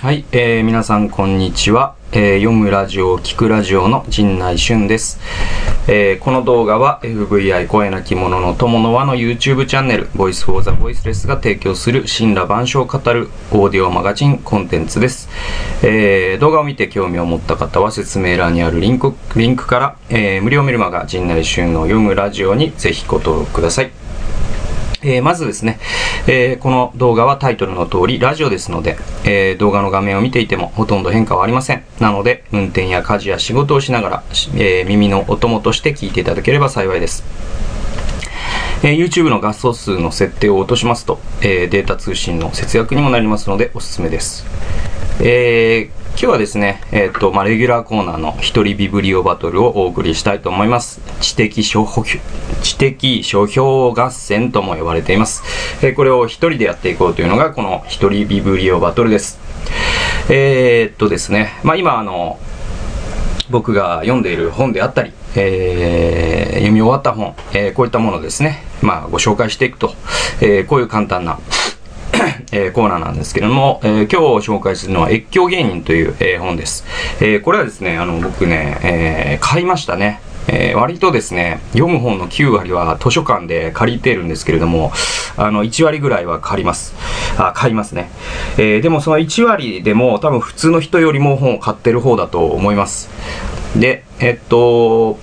はい、えー、皆さんこんにちは、えー、読むラジオ、聞くラジオの陣内俊です、えー、この動画は FVI 声なき者の友の輪の YouTube チャンネル Voice for the Voiceless が提供する神羅万象を語るオーディオマガジンコンテンツです、えー、動画を見て興味を持った方は説明欄にあるリンクリンクから、えー、無料メルマガ陣内俊の読むラジオにぜひご登録ください。えー、まずですね、えー、この動画はタイトルの通りラジオですので、えー、動画の画面を見ていてもほとんど変化はありません。なので、運転や家事や仕事をしながら、え耳のお供として聞いていただければ幸いです。え YouTube の画素数の設定を落としますと、えデータ通信の節約にもなりますのでおすすめです。えー、今日はですね、えっ、ー、と、まあ、レギュラーコーナーの一人ビブリオバトルをお送りしたいと思います。知的書評、知的書評合戦とも呼ばれています。えー、これを一人でやっていこうというのが、この一人ビブリオバトルです。えー、っとですね、まあ、今、あの、僕が読んでいる本であったり、えー、読み終わった本、えー、こういったものですね、まあ、ご紹介していくと、えー、こういう簡単な、えー、コーナーなんですけれども、えー、今日紹介するのは越境芸人という、えー、本です。えー、これはですね、あの、僕ね、えー、買いましたね。えー、割とですね、読む本の9割は図書館で借りてるんですけれども、あの、1割ぐらいは借ります。あ、買いますね。えー、でもその1割でも多分普通の人よりも本を買ってる方だと思います。で、えっと、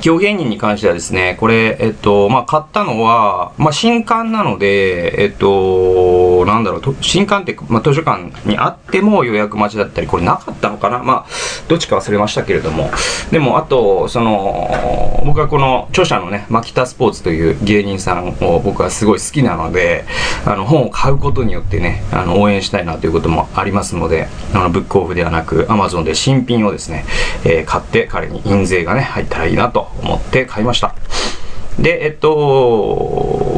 狂言人に関してはですね、これ、えっと、まあ、買ったのは、まあ、新刊なので、えっと、なんだろう、新刊って、まあ、図書館にあっても予約待ちだったり、これなかったのかな？まあ、どっちか忘れましたけれども。でも、あと、その、僕はこの著者のね、マキタスポーツという芸人さんを僕はすごい好きなので、あの、本を買うことによってね、あの、応援したいなということもありますので、あの、ブックオフではなく、アマゾンで新品をですね、えー、買って彼に印税がね、入ったらいいなと思って買いました。で、えっと、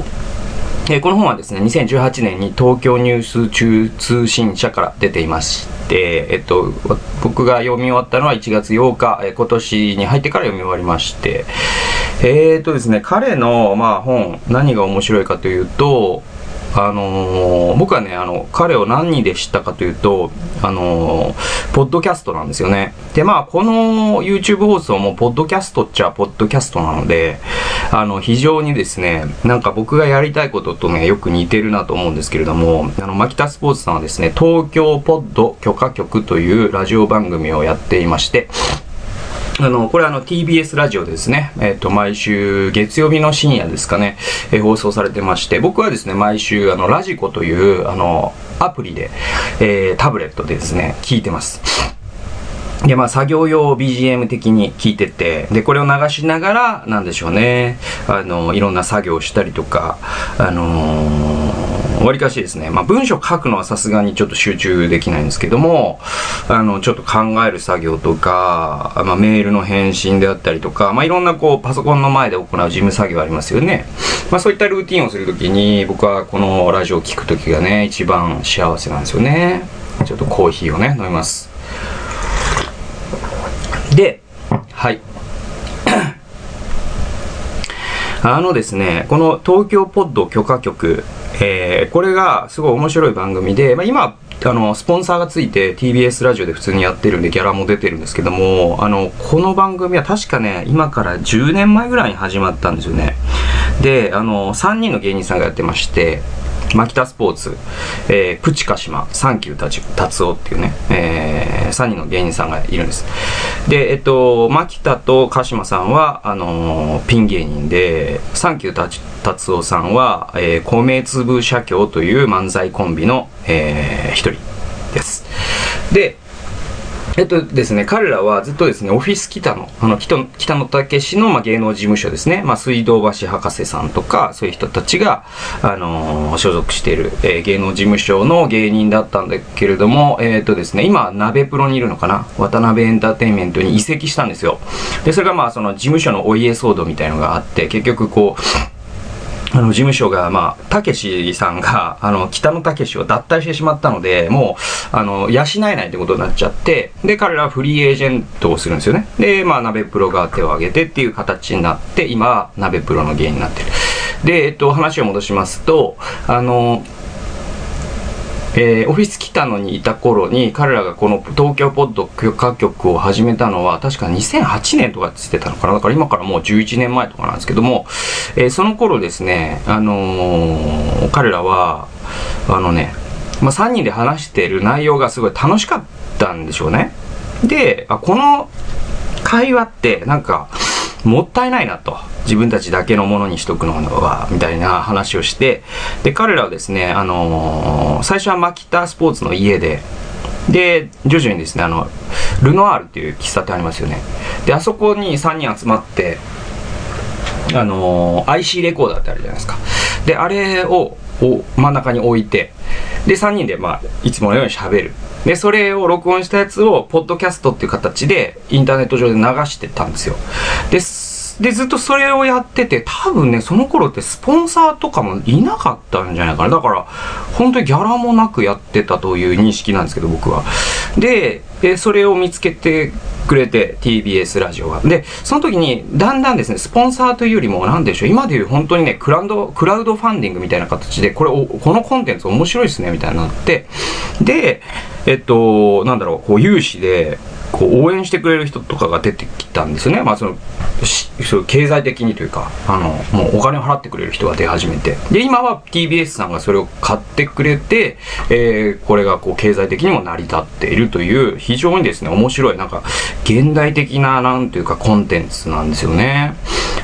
えこの本はですね、2018年に東京ニュース中通信社から出ていまして、えっと、僕が読み終わったのは1月8日、え今年に入ってから読み終わりまして、えー、っとですね、彼の、まあ、本、何が面白いかというと、あのー、僕はね、あの、彼を何で知ったかというと、あのー、ポッドキャストなんですよね。で、まあ、この YouTube 放送も、ポッドキャストっちゃ、ポッドキャストなので、あの、非常にですね、なんか僕がやりたいこととね、よく似てるなと思うんですけれども、あの、マキタスポーツさんはですね、東京ポッド許可局というラジオ番組をやっていまして、あの、これあの TBS ラジオですね。えっ、ー、と、毎週月曜日の深夜ですかね、えー、放送されてまして、僕はですね、毎週あの、ラジコという、あの、アプリで、えー、タブレットでですね、聞いてます。で、まあ、作業用 BGM 的に聞いてて、で、これを流しながら、なんでしょうね、あの、いろんな作業をしたりとか、あのー、わりかしですね、まあ、文章書くのはさすがにちょっと集中できないんですけども、あの、ちょっと考える作業とか、まあ、メールの返信であったりとか、まあ、いろんなこう、パソコンの前で行う事務作業ありますよね。まあ、そういったルーティンをするときに、僕はこのラジオを聞くときがね、一番幸せなんですよね。ちょっとコーヒーをね、飲みます。で、はい。あのですね、この東京ポッド許可局、えー、これがすごい面白い番組で、まあ、今、あの、スポンサーがついて TBS ラジオで普通にやってるんでギャラも出てるんですけども、あの、この番組は確かね、今から10年前ぐらいに始まったんですよね。で、あの、3人の芸人さんがやってまして、マキタスポーツ、えー、プチカシマ、サンキュー達夫っていうね、えー、3人の芸人さんがいるんです。で、えっと、マキタとカシマさんは、あのー、ピン芸人で、サンキュー達夫さんは、えー、米粒社協という漫才コンビの、えー、一人です。で、えっとですね、彼らはずっとですね、オフィス北野、あの、北野武の、まあ、芸能事務所ですね、まあ、水道橋博士さんとか、そういう人たちが、あのー、所属している、えー、芸能事務所の芸人だったんだけれども、えー、っとですね、今、鍋プロにいるのかな？渡辺エンターテインメントに移籍したんですよ。で、それがまあ、その事務所のお家騒動みたいのがあって、結局こう、あの、事務所が、まあ、たけしさんが、あの、北野たけしを脱退してしまったので、もう、あの、養えないってことになっちゃって、で、彼らはフリーエージェントをするんですよね。で、まあ、鍋プロが手を挙げてっていう形になって、今、鍋プロの芸人になってる。で、えっと、話を戻しますと、あの、えー、オフィス北野にいた頃に彼らがこの東京ポッド許可局を始めたのは確か2008年とかって言ってたのかなだから今からもう11年前とかなんですけども、えー、その頃ですね、あのー、彼らはあのね、まあ、3人で話してる内容がすごい楽しかったんでしょうねであこの会話ってなんかもったいないなと。自分たちだけのものにしとくのは、みたいな話をして、で、彼らはですね、あのー、最初はマキタスポーツの家で、で、徐々にですね、あの、ルノワールっていう喫茶店ありますよね。で、あそこに3人集まって、あのー、IC レコーダーってあるじゃないですか。で、あれを真ん中に置いて、で、3人で、まあ、いつものように喋る。で、それを録音したやつを、ポッドキャストっていう形で、インターネット上で流してたんですよ。で、で、ずっとそれをやってて、多分ね、その頃ってスポンサーとかもいなかったんじゃないかな。だから、本当にギャラもなくやってたという認識なんですけど、僕は。で、でそれを見つけてくれて、TBS ラジオが。で、その時に、だんだんですね、スポンサーというよりも、なんでしょう、今でいう本当にね、クラウド、クラウドファンディングみたいな形で、これ、このコンテンツ面白いですね、みたいになって、で、えっと、なんだろう、こう、有志で、こう応援してくれる人とかが出てきたんですね。まあその、そう経済的にというか、あの、もうお金を払ってくれる人が出始めて。で、今は TBS さんがそれを買ってくれて、えー、これがこう経済的にも成り立っているという、非常にですね、面白い、なんか、現代的な、なんというかコンテンツなんですよね。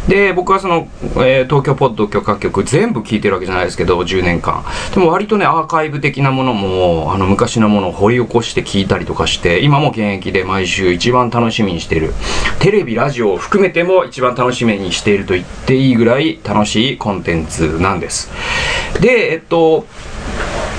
で、僕はその、えー、東京ポッド許可局全部聞いてるわけじゃないですけど、10年間。でも割とね、アーカイブ的なものも、あの、昔のものを掘り起こして聞いたりとかして、今も現役でまあ毎週一番楽しみにしている。テレビ、ラジオを含めても一番楽しみにしていると言っていいぐらい楽しいコンテンツなんです。で、えっと、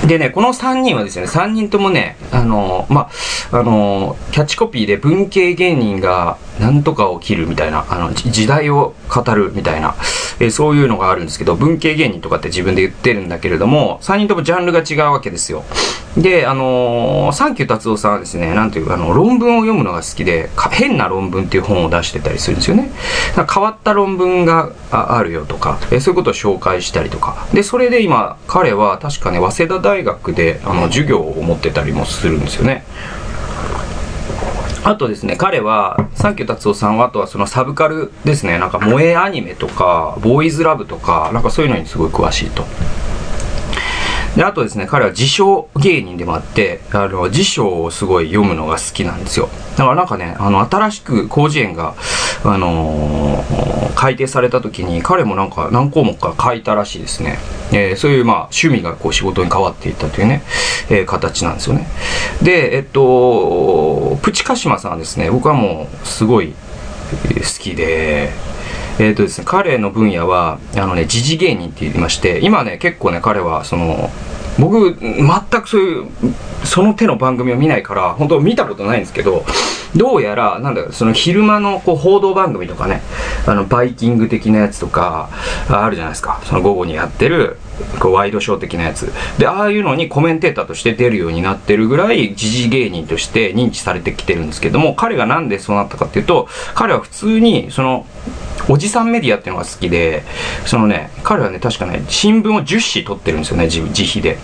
でね、この3人はですね、3人ともね、あの、まあ、あの、キャッチコピーで文系芸人がなんとかを切るみたいな、あの、時代を語るみたいな、えー、そういうのがあるんですけど、文系芸人とかって自分で言ってるんだけれども、3人ともジャンルが違うわけですよ。で、あのー、サンキュー達夫さんはですね、なんていうか、あの、論文を読むのが好きで、変な論文っていう本を出してたりするんですよね。変わった論文があるよとか、え、そういうことを紹介したりとか。で、それで今、彼は確かね、早稲田大学で、あの、授業を持ってたりもするんですよね。あとですね、彼は、サンキュー達夫さんは、あとはそのサブカルですね、なんか萌えアニメとか、ボーイズラブとか、なんかそういうのにすごい詳しいと。で、あとですね、彼は自称芸人でもあって、あの、辞書をすごい読むのが好きなんですよ。だからなんかね、あの、新しく広辞苑が、あのー、改定された時に、彼もなんか何項目か書いたらしいですね。えー、そういうまあ、趣味がこう仕事に変わっていったというね、えー、形なんですよね。で、えっと、プチカシマさんはですね、僕はもう、すごい好きで、えっ、とですね、彼の分野は、あのね、時事芸人って言いまして、今ね、結構ね、彼は、その、僕、全くそういう、その手の番組を見ないから、本当見たことないんですけど、どうやら、なんだその昼間のこう報道番組とかね、あの、バイキング的なやつとか、あるじゃないですか。その午後にやってる、こうワイドショー的なやつ。で、ああいうのにコメンテーターとして出るようになってるぐらい、時事芸人として認知されてきてるんですけども、彼がなんでそうなったかっていうと、彼は普通に、その、おじさんメディアっていうのが好きで、そのね、彼はね、確かね、新聞を10紙取ってるんですよね、自費で。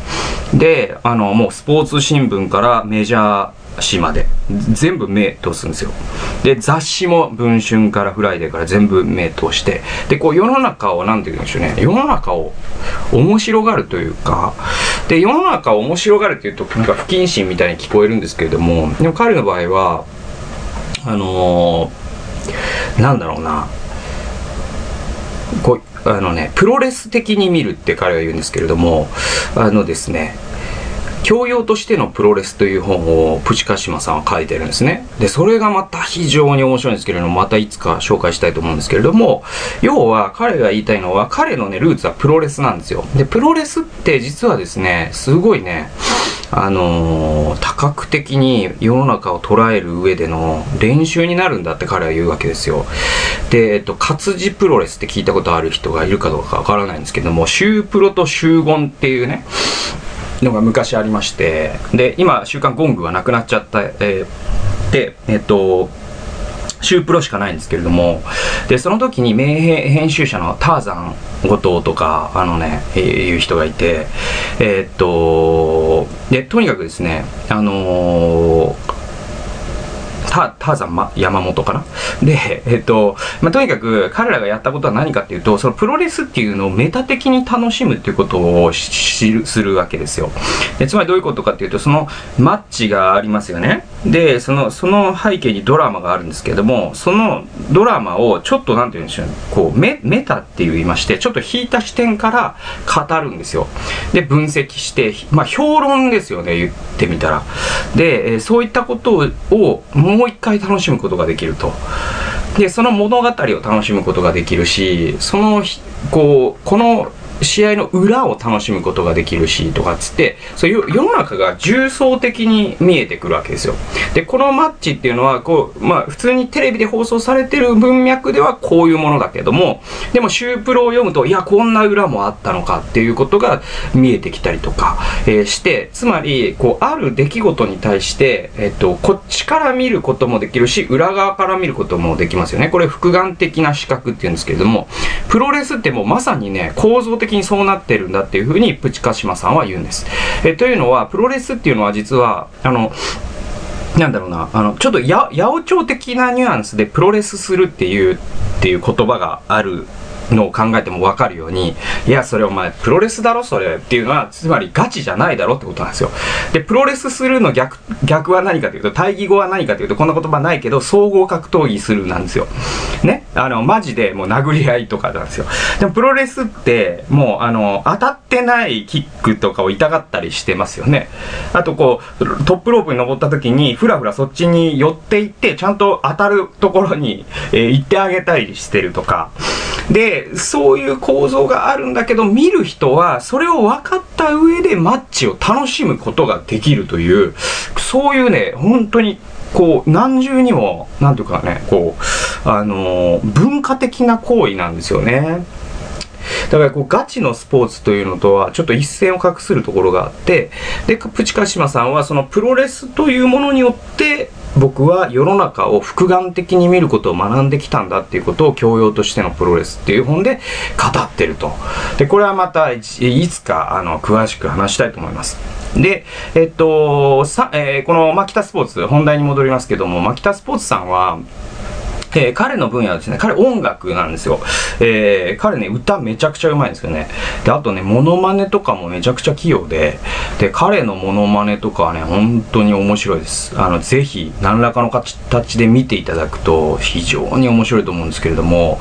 で、あの、もうスポーツ新聞からメジャー紙まで、全部目通すんですよ。で、雑誌も文春からフライデーから全部目通して、で、こう世の中を、なんて言うんでしょうね、世の中を面白がるというか、で、世の中を面白がるっていうと、なんか不謹慎みたいに聞こえるんですけれども、でも彼の場合は、あのー、なんだろうな、こうあのねプロレス的に見るって彼は言うんですけれども。あのですね教養としてのプロレスという本をプチカシマさんは書いてるんですね。で、それがまた非常に面白いんですけれども、またいつか紹介したいと思うんですけれども、要は彼が言いたいのは、彼のね、ルーツはプロレスなんですよ。で、プロレスって実はですね、すごいね、あのー、多角的に世の中を捉える上での練習になるんだって彼は言うわけですよ。で、えっと、活字プロレスって聞いたことある人がいるかどうかわからないんですけども、週プロと週言っていうね、のが昔ありまして、で、今、週刊ゴングはなくなっちゃった、えー、で、えっと、週プロしかないんですけれども、で、その時に名編集者のターザン後藤とか、あのね、えー、いう人がいて、えー、っと、でとにかくですねあのータターザン、ま、山本かな？で、えっと、まあ、とにかく彼らがやったことは何かっていうと、そのプロレスっていうのをメタ的に楽しむっていうことを、するわけですよ。でつまりどういうことかっていうと、そのマッチがありますよね。で、その、その背景にドラマがあるんですけれども、そのドラマをちょっとなんて言うんでしょうね、こう、メメタって言いまして、ちょっと引いた視点から語るんですよ。で、分析して、まあ、評論ですよね、言ってみたら。で、えそういったことを、もう一回楽しむことができると。で、その物語を楽しむことができるし、その、こう、この試合の裏を楽しむことができるしとかっつってそういう世の中が重層的に見えてくるわけですよ。でこのマッチっていうのはこう、まあ、普通にテレビで放送されてる文脈ではこういうものだけどもでもシュープロを読むといやこんな裏もあったのかっていうことが見えてきたりとか、えー、してつまりこうある出来事に対して、えっと、こっちから見ることもできるし裏側から見ることもできますよね。これ複眼的な視覚っていうんですけれどもプロレスってもうまさにね構造的的にそうなってるんだっていうふうにプチカシマさんは言うんです。えというのはプロレスっていうのは実はあのなんだろうな、あの、ちょっとや、八百長的なニュアンスでプロレスするっていう、っていう言葉があるのを考えても分かるように、いや、それお前、プロレスだろ、それっていうのは、つまりガチじゃないだろってことなんですよ。で、プロレスするの逆、逆は何かというと、対義語は何かというと、こんな言葉ないけど、総合格闘技するなんですよ。ね？あの、マジでもう殴り合いとかなんですよ。でも、プロレスって、もう、あの、当たってないキックとかを痛がったりしてますよね。あと、こう、トップロープに登った時に、ふらふらそっちに寄っていって、ちゃんと当たるところに、えー、行ってあげたりしてるとか。で、そういう構造があるんだけど、見る人はそれを分かった上でマッチを楽しむことができるという、そういうね、本当にこう、何重にも、なんていうかね、こう、あのー、文化的な行為なんですよね。だからこうガチのスポーツというのとはちょっと一線を画するところがあって、で、プチカシマさんはそのプロレスというものによって僕は世の中を複眼的に見ることを学んできたんだっていうことを教養としてのプロレスっていう本で語ってると。で、これはまたいつかあの詳しく話したいと思います。で、えっと、さ、えー、このマキタスポーツ、本題に戻りますけども、マキタスポーツさんは、えー、彼の分野はですね、彼音楽なんですよ。えー、彼ね、歌めちゃくちゃうまいんですよね。で、あとね、モノマネとかもめちゃくちゃ器用で、で、彼のモノマネとかはね、本当に面白いです。あの、ぜひ、何らかの形で見ていただくと、非常に面白いと思うんですけれども、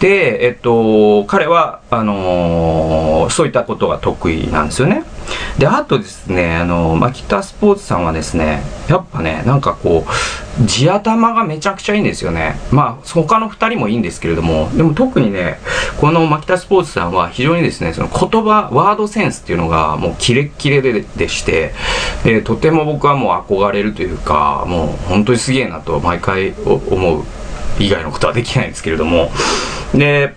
で、えっと、彼は、あのー、そういったことが得意なんですよね。で、あとですね、あの、マキタスポーツさんはですね、やっぱね、なんかこう、地頭がめちゃくちゃいいんですよね。まあ、他の2人もいいんですけれども、でも特にね、このマキタスポーツさんは非常にですね、その言葉、ワードセンスっていうのがもうキレッキレででして、で、とても僕はもう憧れるというか、もう本当にすげえなと毎回思う以外のことはできないんですけれども、で、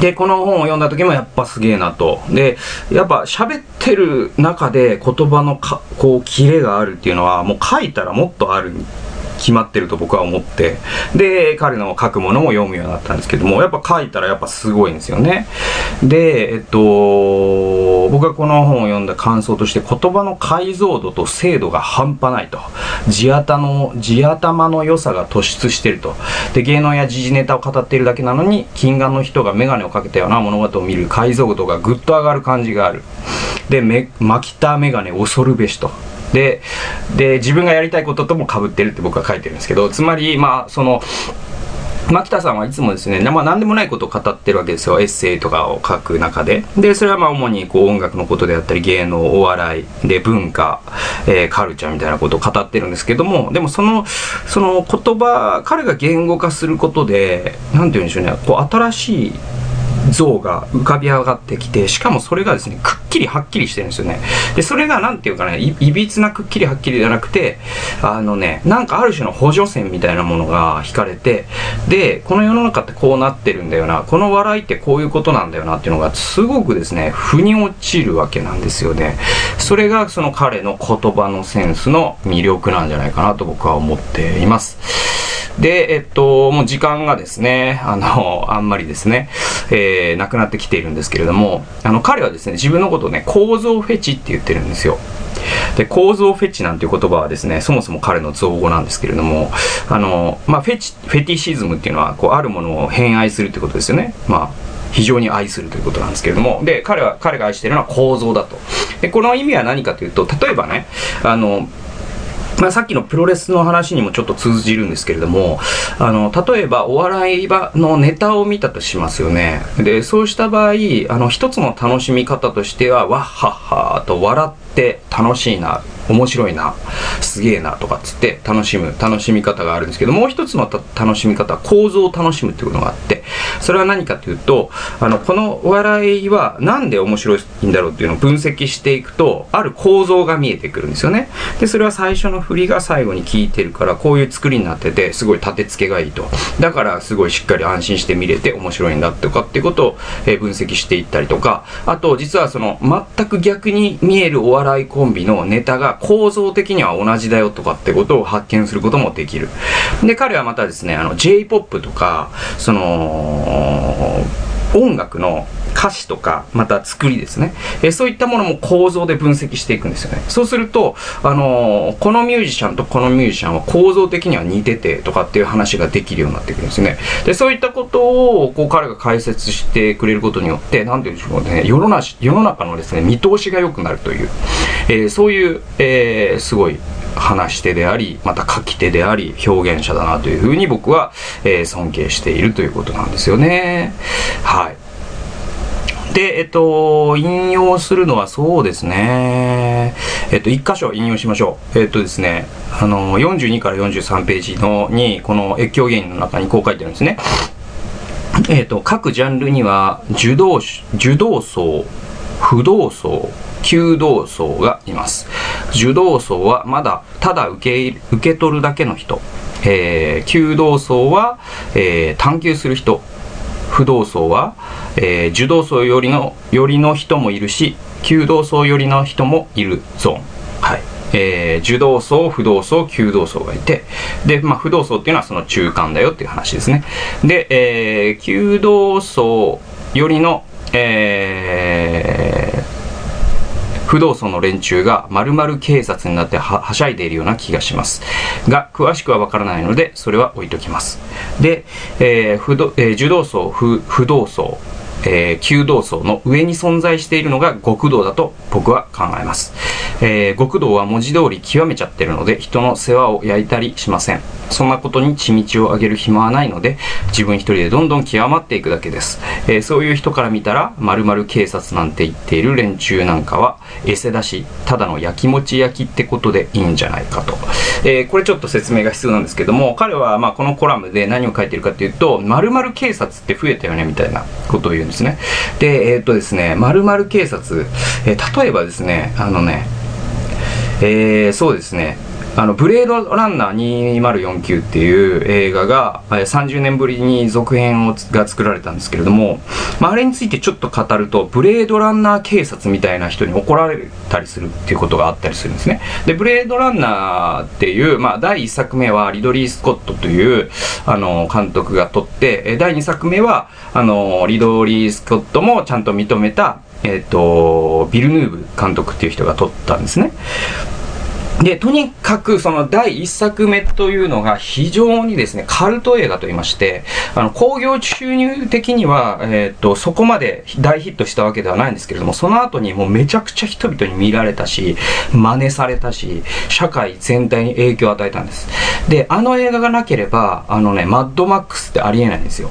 で、この本を読んだ時もやっぱすげえなと。で、やっぱ喋ってる中で言葉のか、こう、キレがあるっていうのは、もう書いたらもっとある決まってると僕は思って、で、彼の書くものも読むようになったんですけども、やっぱ書いたらやっぱすごいんですよね。で、えっと、僕がこの本を読んだ感想として言葉の解像度と精度が半端ないと。地頭の、地頭の良さが突出してると。で、芸能や時事ネタを語っているだけなのに、金眼の人がメガネをかけたような物事を見る解像度がぐっと上がる感じがある。で、め、巻きたメガネ恐るべしと。で、で、自分がやりたいこととも被ってるって僕は書いてるんですけど、つまり、まあ、その、牧田さんはいつもですね、まあ、何でもないことを語ってるわけですよ。エッセイとかを書く中で。で、それはまあ主にこう音楽のことであったり、芸能、お笑い、で、文化、えー、カルチャーみたいなことを語ってるんですけども、でもその、その言葉、彼が言語化することで、なんて言うんでしょうね、こう新しい像が浮かび上がってきて、しかもそれがですね、くっきりはっきりしてるんですよね。で、それがなんていうかね、いいびつなくっきりはっきりじゃなくて、あのね、なんかある種の補助線みたいなものが引かれて、で、この世の中ってこうなってるんだよな、この笑いってこういうことなんだよなっていうのが、すごくですね、腑に落ちるわけなんですよね。それがその彼の言葉のセンスの魅力なんじゃないかなと僕は思っています。で、えっと、もう時間がですね、あの、あんまりですね、えー、なくなってきているんですけれども、あの、彼はですね、自分のことをね、構造フェチって言ってるんですよ。で、構造フェチなんていう言葉はですね、そもそも彼の造語なんですけれども、あの、まあ、フェチ、フェティシズムっていうのは、こう、あるものを偏愛するってことですよね。まあ、非常に愛するということなんですけれども、で、彼は、彼が愛しているのは構造だと。で、この意味は何かというと、例えばね、あの、まあ、さっきのプロレスの話にもちょっと通じるんですけれども、あの、例えばお笑い場のネタを見たとしますよね。で、そうした場合、あの、一つの楽しみ方としては、わっはっはと笑って楽しいな、面白いな、すげえなとかっつって楽しむ、楽しみ方があるんですけど、もう一つの楽しみ方は構造を楽しむっていうことがあって、それは何かというと、あの、この笑いはなんで面白いんだろうっていうのを分析していくと、ある構造が見えてくるんですよね。で、それは最初の振りが最後に効いてるから、こういう作りになってて、すごい立て付けがいいと。だから、すごいしっかり安心して見れて面白いんだとかっていうことを、え分析していったりとか、あと、実はその、全く逆に見えるお笑いコンビのネタが構造的には同じだよとかってことを発見することもできる。で、彼はまたですね、あの、J-POP とか、その、音楽の歌詞とか、また作りですね。えそういったものも構造で分析していくんですよね。そうすると、あのー、このミュージシャンとこのミュージシャンは構造的には似ててとかっていう話ができるようになってくるんですね。で、そういったことを、こう、彼が解説してくれることによって、なんていうんでしょうね、世の中世の中のですね、見通しが良くなるという、えー、そういう、えー、すごい、話し手であり、また書き手であり、表現者だなというふうに僕は、えー、尊敬しているということなんですよね。はい。で、えっと、引用するのはそうですね。えっと、一箇所引用しましょう。えっとですね、あの、42から43ページのに、この越境芸人の中にこう書いてるんですね。えっと、各ジャンルには、受動、受動層、不動層、求動層がいます。受動層はまだただ受け受け取るだけの人。えー、求動層は、えー、探求する人。不動層は、えー、受動層よりの、よりの人もいるし、求動層よりの人もいるゾーン。はい。えー、受動層、不動層、求動層がいて、で、まあ、不動層っていうのはその中間だよっていう話ですね。で、えー、求動層よりの、えー、不動層の連中が丸々警察になってはしゃいでいるような気がします。が、詳しくはわからないので、それは置いときます。で、えー、不動、えー、受動層、不、不動層、えー、弓道層の上に存在しているのが極道だと僕は考えます。えー、極道は文字通り極めちゃってるので人の世話を焼いたりしません。そんなことに血道を上げる暇はないので自分一人でどんどん極まっていくだけです。えー、そういう人から見たら〇〇警察なんて言っている連中なんかはエセだしただの焼きもち焼きってことでいいんじゃないかと。えー、これちょっと説明が必要なんですけども彼はまあこのコラムで何を書いてるかっていうと〇〇警察って増えたよねみたいなことを言うんですね。で、えー、っとですね、〇〇警察、えー、例えばですね、あのね、えー、そうですね、あのブレードランナー2049っていう映画が30年ぶりに続編をが作られたんですけれども、まあ、あれについてちょっと語るとブレードランナー警察みたいな人に怒られたりするっていうことがあったりするんですね。でブレードランナーっていう、まあ、第1作目はリドリー・スコットというあの監督が撮って第2作目はあのリドリー・スコットもちゃんと認めたえっ、ー、とビル・ヌーブ監督っていう人が撮ったんですね。で、とにかくその第1作目というのが非常にですね、カルト映画と言いまして、あの、興行収入的には、えっ、と、そこまで大ヒットしたわけではないんですけれども、その後にもうめちゃくちゃ人々に見られたし、真似されたし、社会全体に影響を与えたんです。で、あの映画がなければ、あのね、マッドマックスってありえないんですよ。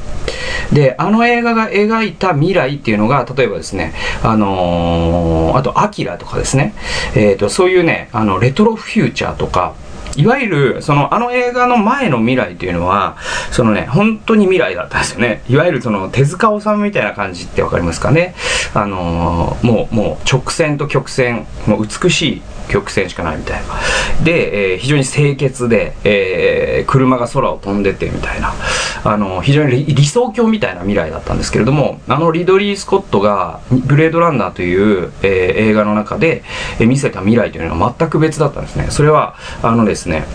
で、あの映画が描いた未来っていうのが、例えばですね、あのー、あと、アキラとかですね、えっ、と、そういうね、あの、レトロフューチャーとか、いわゆる、その、あの映画の前の未来というのは、そのね、本当に未来だったんですよね。いわゆるその、手塚治虫みたいな感じってわかりますかね。あのー、もう、もう、直線と曲線、もう美しい曲線しかないみたいな。で、えー、非常に清潔で、えー、車が空を飛んでてみたいな、あの、非常に理想郷みたいな未来だったんですけれども、あのリドリー・スコットが、ブレードランナーという、えー、映画の中で、え、見せた未来というのは全く別だったんですね。それは、あのですね、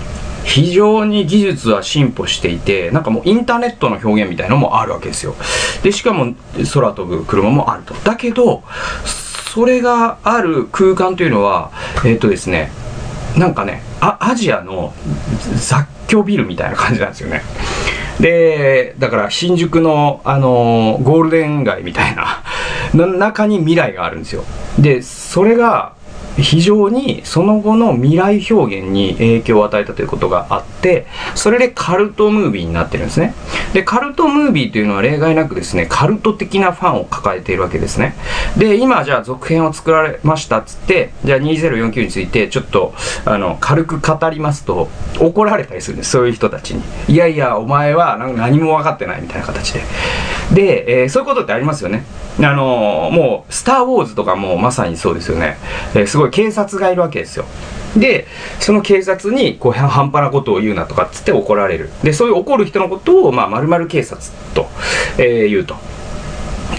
非常に技術は進歩していて、なんかもうインターネットの表現みたいのもあるわけですよ。で、しかも空飛ぶ車もあると。だけど、それがある空間というのはえっ、とですねなんかねアジアの雑居ビルみたいな感じなんですよね。でだから新宿の、あのゴールデン街みたいなの中に未来があるんですよ。でそれが非常にその後の未来表現に影響を与えたということがあってそれでカルトムービーになってるんですね。でカルトムービーというのは例外なくですねカルト的なファンを抱えているわけですね。で今じゃあ続編を作られましたっつってじゃあ2049についてちょっとあの軽く語りますと怒られたりするんですそういう人たちに。いやいやお前は何も分かってないみたいな形で。で、えー、そういうことってありますよね。あの、もう、スター・ウォーズとかもまさにそうですよね。えー、すごい警察がいるわけですよ。で、その警察に、こう、半端なことを言うなとかっつって怒られる。で、そういう怒る人のことを、まあ、〇〇警察と、えー、言うと。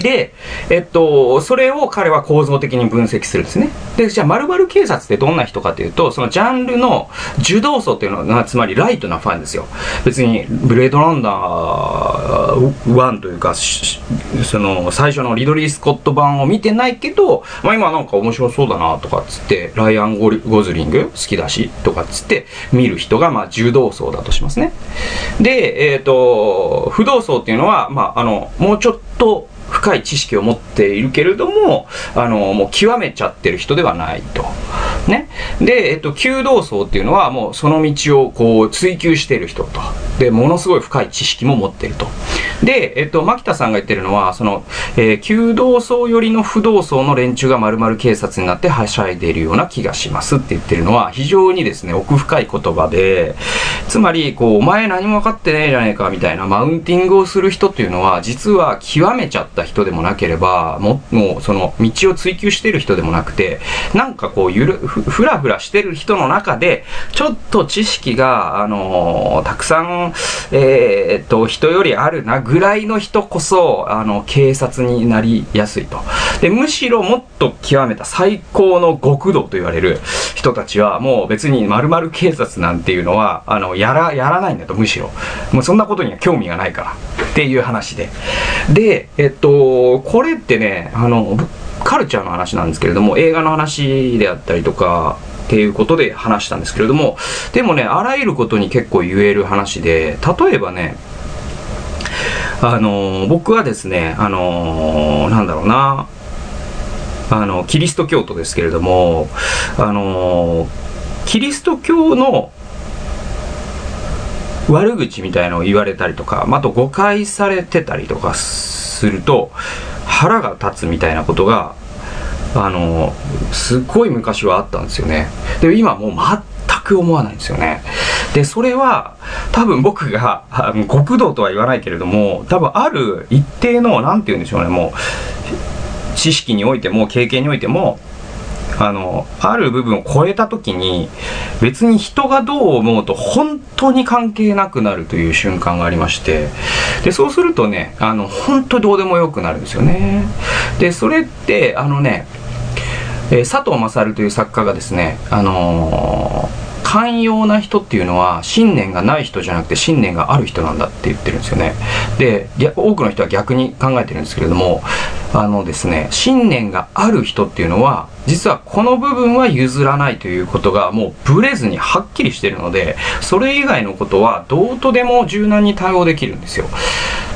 で、えっと、それを彼は構造的に分析するんですね。で、じゃあ、〇〇警察ってどんな人かというと、そのジャンルの受動層っていうのは、つまりライトなファンですよ。別に、ブレードランナー1というか、その、最初のリドリー・スコット版を見てないけど、まあ今なんか面白そうだなとかっつって、ライアン・ゴズリング好きだしとかっつって見る人が、まあ、受動層だとしますね。で、えっ、と、不動層っていうのは、まあ、あの、もうちょっと、深い知識を持っているけれども、あの、もう極めちゃってる人ではないと。ね。で、えっと、弓道層っていうのはもうその道をこう追求している人と。で、ものすごい深い知識も持っていると。で、えっと、牧田さんが言ってるのは、その、えー、弓道層よりの不動層の連中が丸々警察になってはしゃいでいるような気がしますって言ってるのは非常にですね、奥深い言葉で、つまり、こう、お前何も分かってねえじゃねえかみたいなマウンティングをする人っていうのは、実は極めちゃった人でもなければ、ももうその道を追求してる人でもなくて、なんかこう、ゆる、ふらふらしてる人の中で、ちょっと知識が、あのー、たくさん、えー、っと、人よりあるなぐらいの人こそ、あの、警察になりやすいと。で、むしろもっと極めた最高の極道と言われる人たちは、もう別に〇〇警察なんていうのは、あの、やら、やらないんだと、むしろ。もうそんなことには興味がないから。っていう話で。で、えっと、これってね、あの、カルチャーの話なんですけれども、映画の話であったりとか、っていうことで話したんですけれども、でもね、あらゆることに結構言える話で、例えばね、あの、僕はですね、あの、なんだろうな、あの、キリスト教徒ですけれども、あの、キリスト教の悪口みたいのを言われたりとか、あと誤解されてたりとかすると、腹が立つみたいなことが、あの、すっごい昔はあったんですよね。で、今もう全く思わないんですよね。で、それは、多分僕が、極道とは言わないけれども、多分ある一定の、なんて言うんでしょうね、もう、知識においても、経験においても、あの、ある部分を超えた時に、別に人がどう思うと本当に関係なくなるという瞬間がありまして、で、そうするとね、あの、本当どうでもよくなるんですよね。で、それって、あのね、えー、佐藤勝という作家がですね、あのー寛容な人っていうのは信念がない人じゃなくて信念がある人なんだって言ってるんですよね。で、多くの人は逆に考えてるんですけれども、あのですね、信念がある人っていうのは、実はこの部分は譲らないということがもうブレずにはっきりしてるので、それ以外のことはどうとでも柔軟に対応できるんですよ。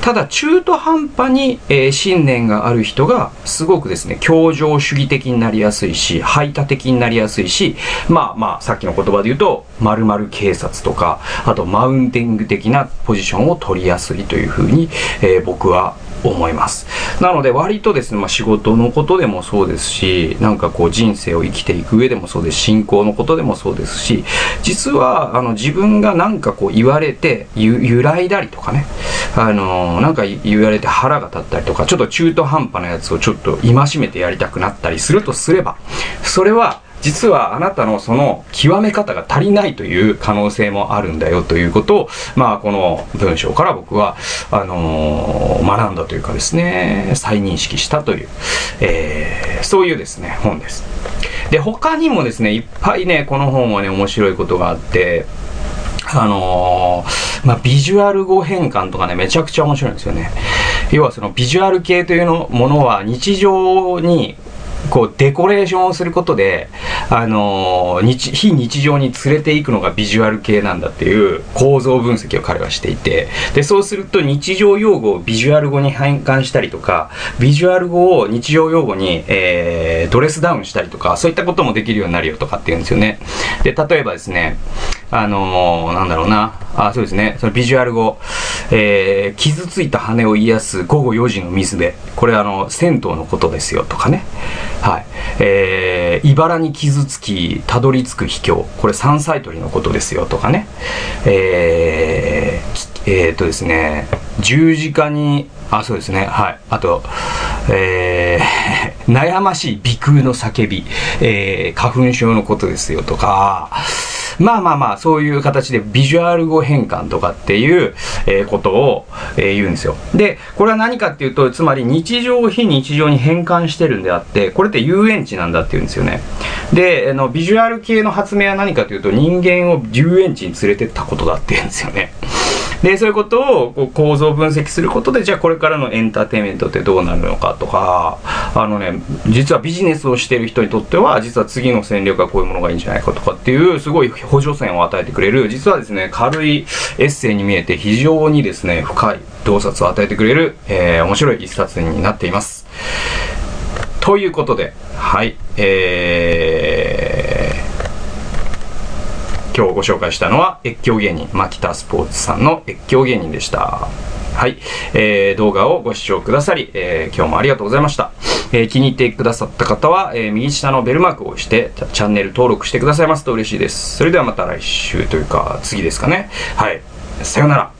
ただ中途半端に、えー、信念がある人がすごくですね、協情主義的になりやすいし、排他的になりやすいし、まあまあ、さっきの言葉で言うと、〇〇警察とか、あとマウンティング的なポジションを取りやすいというふうに、えー、僕は思います。なので割とですね、まあ、仕事のことでもそうですし、なんかこう人生を生きていく上でもそうです信仰のことでもそうですし、実はあの自分がなんかこう言われて揺らいだりとかね、あのー、なんか言われて腹が立ったりとか、ちょっと中途半端なやつをちょっと戒めてやりたくなったりするとすれば、それは実はあなたのその極め方が足りないという可能性もあるんだよということを、まあ、この文章から僕は、あのー、学んだというかですね、再認識したという、えー、そういうですね、本です。で、他にもですね、いっぱいね、この本はね、面白いことがあって、あのー、まあ、ビジュアル語変換とかね、めちゃくちゃ面白いんですよね。要はそのビジュアル系というのものは日常にこうデコレーションをすることで、あの、日非日常に連れていくのがビジュアル系なんだっていう構造分析を彼はしていてでそうすると日常用語をビジュアル語に変換したりとかビジュアル語を日常用語に、えー、ドレスダウンしたりとかそういったこともできるようになるよとかっていうんですよね。で例えばですねあのー、なんだろうな。あそうですね。そのビジュアル語、えー、傷ついた羽を癒す午後4時の水辺これあの銭湯のことですよとかね。はい。えー、茨に傷つきたどり着く秘境。これ山菜採りのことですよとかね。えー、えー、とですね十字架にあそうですね。はい。あとえー、悩ましい鼻腔の叫び、えー、花粉症のことですよとか。まあまあまあ、そういう形でビジュアル語変換とかっていう、えー、ことを、えー、言うんですよ。で、これは何かっていうと、つまり日常を非日常に変換してるんであって、これって遊園地なんだっていうんですよね。で、あの、ビジュアル系の発明は何かというと、人間を遊園地に連れてったことだっていうんですよね。で、そういうことをこう構造分析することで、じゃあこれからのエンターテインメントってどうなるのかとか、あのね、実はビジネスをしている人にとっては、実は次の戦略はこういうものがいいんじゃないかとかっていう、すごい補助線を与えてくれる、実はですね、軽いエッセイに見えて非常にですね、深い洞察を与えてくれる、えー、面白い一冊になっています。ということで、はい、えー、今日ご紹介したのは越境芸人、マキタスポーツさんの越境芸人でした。はい。えー、動画をご視聴くださり、えー、今日もありがとうございました。えー、気に入ってくださった方は、えー、右下のベルマークを押してチャンネル登録してくださいますと嬉しいです。それではまた来週というか、次ですかね。はい。さようなら。